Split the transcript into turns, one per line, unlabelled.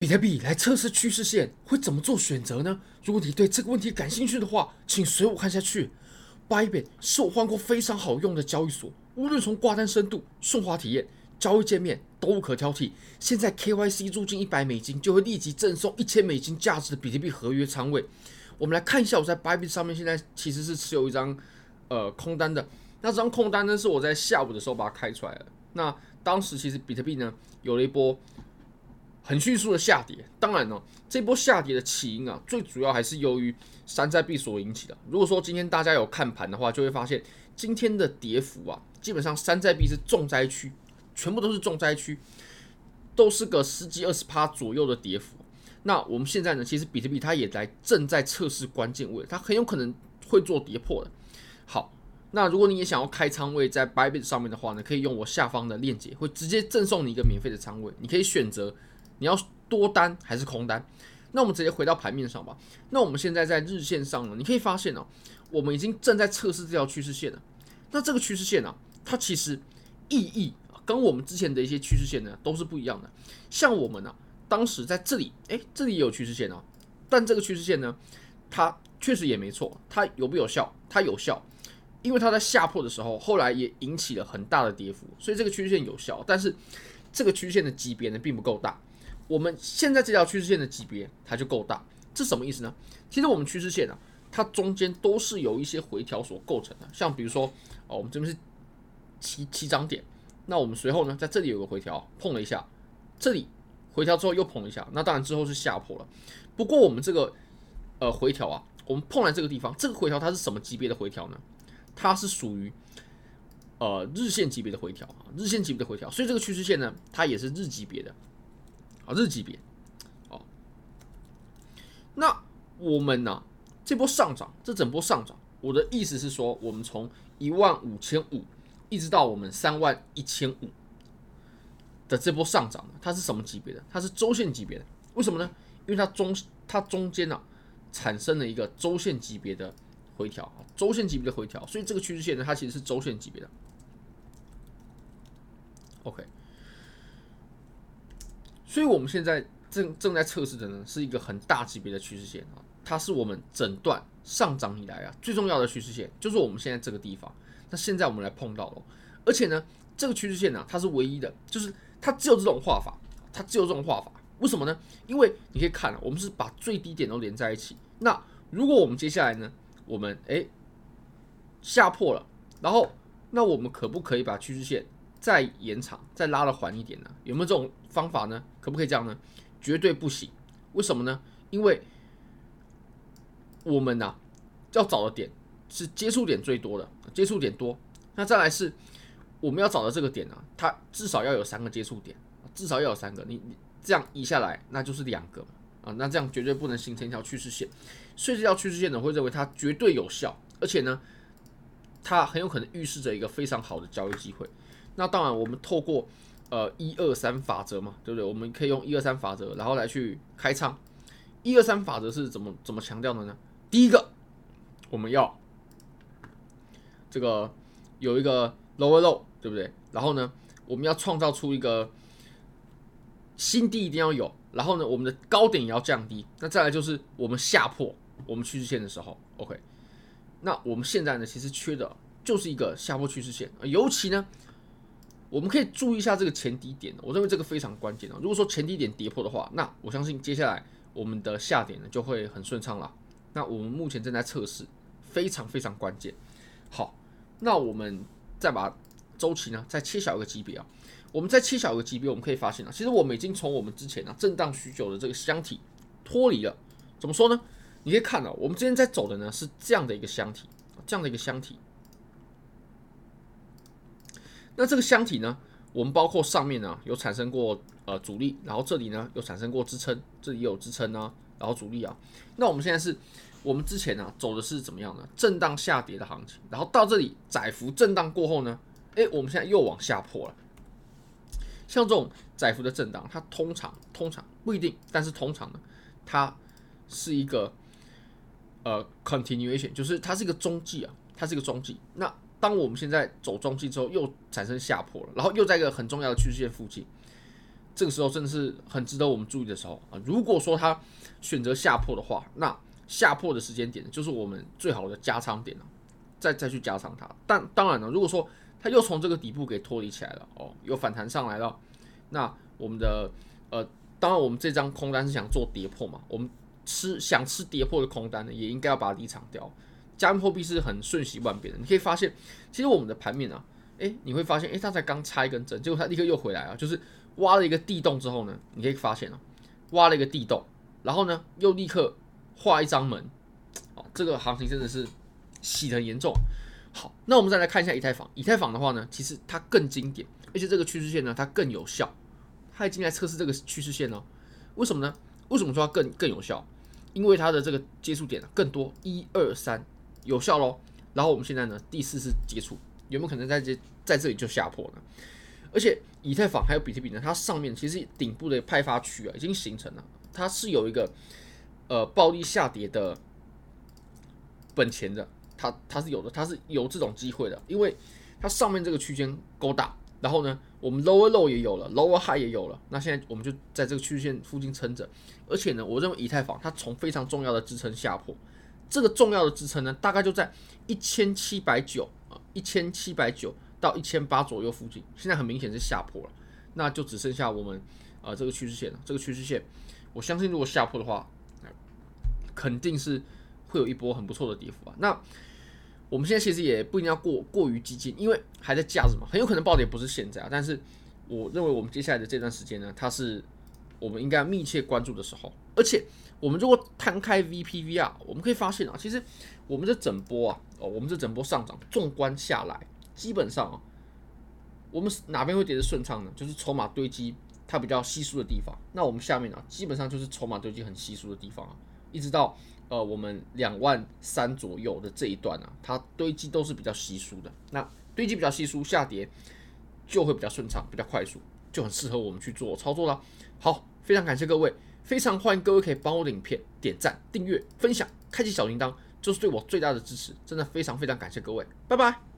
比特币来测试趋势线会怎么做选择呢？如果你对这个问题感兴趣的话，请随我看下去。Bybit 是我换过非常好用的交易所，无论从挂单深度、顺滑体验、交易界面都无可挑剔。现在 KYC 入金一百美金就会立即赠送一千美金价值的比特币合约仓位。我们来看一下，我在 Bybit 上面现在其实是持有一张呃空单的。那这张空单呢，是我在下午的时候把它开出来的。那当时其实比特币呢有了一波。很迅速的下跌，当然呢，这波下跌的起因啊，最主要还是由于山寨币所引起的。如果说今天大家有看盘的话，就会发现今天的跌幅啊，基本上山寨币是重灾区，全部都是重灾区，都是个十几二十趴左右的跌幅。那我们现在呢，其实比特币它也在正在测试关键位，它很有可能会做跌破的。好，那如果你也想要开仓位在 Bybit 上面的话呢，可以用我下方的链接，会直接赠送你一个免费的仓位，你可以选择。你要多单还是空单？那我们直接回到盘面上吧。那我们现在在日线上呢，你可以发现呢、啊，我们已经正在测试这条趋势线了。那这个趋势线呢、啊，它其实意义跟我们之前的一些趋势线呢都是不一样的。像我们呢、啊，当时在这里，诶，这里也有趋势线啊，但这个趋势线呢，它确实也没错，它有不有效？它有效，因为它在下破的时候，后来也引起了很大的跌幅，所以这个趋势线有效。但是这个趋势线的级别呢，并不够大。我们现在这条趋势线的级别它就够大，这什么意思呢？其实我们趋势线啊，它中间都是由一些回调所构成的。像比如说，哦，我们这边是起起涨点，那我们随后呢，在这里有个回调，碰了一下，这里回调之后又碰了一下，那当然之后是下破了。不过我们这个呃回调啊，我们碰来这个地方，这个回调它是什么级别的回调呢？它是属于呃日线级别的回调啊，日线级别的回调，所以这个趋势线呢，它也是日级别的。日级别，哦，那我们呢、这波上涨，这整波上涨，我的意思是说，我们从一万五千五一直到我们三万一千五的这波上涨，它是什么级别的？它是周线级别的。为什么呢？因为它中它中间呢、产生了一个周线级别的回调，周线级别的回调，所以这个趋势线呢，它其实是周线级别的。OK。所以我们现在正正在测试的呢，是一个很大级别的趋势线啊，它是我们整段上涨以来啊最重要的趋势线，就是我们现在这个地方。那现在我们来碰到了，而且呢，这个趋势线呢，它是唯一的，就是它只有这种画法，它只有这种画法。为什么呢？因为你可以看，我们是把最低点都连在一起。那如果我们接下来呢，我们诶下破了，然后那我们可不可以把趋势线？再延长，再拉的缓一点呢？有没有这种方法呢？可不可以这样呢？绝对不行。为什么呢？因为我们呐、要找的点是接触点最多的，接触点多。那再来是我们要找的这个点呢、它至少要有三个接触点，至少要有三个。你你这样移下来，那就是两个啊。那这样绝对不能形成一条趋势线。所以这条趋势线呢，会认为它绝对有效，而且呢，它很有可能预示着一个非常好的交易机会。那当然，我们透过呃一二三法则嘛，对不对？我们可以用一二三法则，然后来去开仓。一二三法则是怎么怎么强调的呢？第一个，我们要这个有一个 lower low，对不对？然后呢，我们要创造出一个新低一定要有，然后呢，我们的高点也要降低。那再来就是我们下破我们趋势线的时候，OK。那我们现在呢，其实缺的就是一个下破趋势线，尤其呢。我们可以注意一下这个前低点，我认为这个非常关键哦。如果说前低点跌破的话，那我相信接下来我们的下点呢就会很顺畅了。那我们目前正在测试，非常非常关键。好，那我们再把周期呢再切小一个级别啊。我们再切小一个级别，我们可以发现啊，其实我们已经从我们之前啊震荡许久的这个箱体脱离了。怎么说呢？你可以看到，我们之前在走的呢是这样的一个箱体，这样的一个箱体。那这个箱体呢，我们包括上面呢有产生过呃阻力，然后这里呢有产生过支撑，这里有支撑啊，然后阻力啊。那我们现在是，我们之前呢走的是怎么样呢？震荡下跌的行情，然后到这里窄幅震荡过后呢，诶，我们现在又往下破了。像这种窄幅的震荡，它通常通常不一定，但是通常呢，它是一个呃 continuation，就是它是一个中继啊，它是一个中继。那当我们现在走中期之后，又产生下破了，然后又在一个很重要的趋势线附近，这个时候真的是很值得我们注意的时候啊。如果说它选择下破的话，那下破的时间点就是我们最好的加仓点了，再再去加仓它。但当然了，如果说它又从这个底部给脱离起来了哦，又反弹上来了，那我们的呃，当然我们这张空单是想做跌破嘛，我们吃想吃跌破的空单呢，也应该要把它离场掉。加密货币是很瞬息万变的，你可以发现，其实我们的盘面啊，诶，你会发现，诶，它才刚插一根针，结果它立刻又回来了，就是挖了一个地洞之后呢，你可以发现啊，挖了一个地洞，然后呢，又立刻。画一张门，哦，这个行情真的是洗得很严重。好，那我们再来看一下以太坊。以太坊的话呢，其实它更经典，而且这个趋势线呢，它更有效。它已经在测试这个趋势线了。为什么呢？为什么说它更更有效？因为它的这个接触点更多，一二三，有效喽。然后我们现在呢，第四次接触，有没有可能在这在这里就下破呢？而且以太坊还有比特币呢，它上面其实顶部的派发区啊，已经形成了，它是有一个。呃，暴力下跌的本钱的，它它是有的，它是有这种机会的，因为它上面这个区间够大，然后呢，我们 lower low 也有了，lower high 也有了，那现在我们就在这个区间附近撑着，而且呢，我认为以太坊它从非常重要的支撑下破，这个重要的支撑呢，大概就在一千七百九啊，一千七百九到一千八左右附近，现在很明显是下破了，那就只剩下我们啊、呃、这个趋势线了，这个趋势线，我相信如果下破的话。肯定是会有一波很不错的跌幅啊。那我们现在其实也不一定要过过于激进，因为还在架着嘛，很有可能暴跌不是现在啊。但是我认为我们接下来的这段时间呢，它是我们应该密切关注的时候。而且我们如果摊开 VPV 啊，我们可以发现啊，其实我们这整波啊，哦，我们这整波上涨，纵观下来，基本上啊，我们哪边会跌得顺畅呢？就是筹码堆积它比较稀疏的地方。那我们下面啊，基本上就是筹码堆积很稀疏的地方啊。一直到呃我们两万三左右的这一段啊，它堆积都是比较稀疏的。那堆积比较稀疏，下跌就会比较顺畅，比较快速，就很适合我们去做操作了。好，非常感谢各位，非常欢迎各位可以帮我的影片点赞、订阅、分享、开启小铃铛，就是对我最大的支持。真的非常非常感谢各位，拜拜。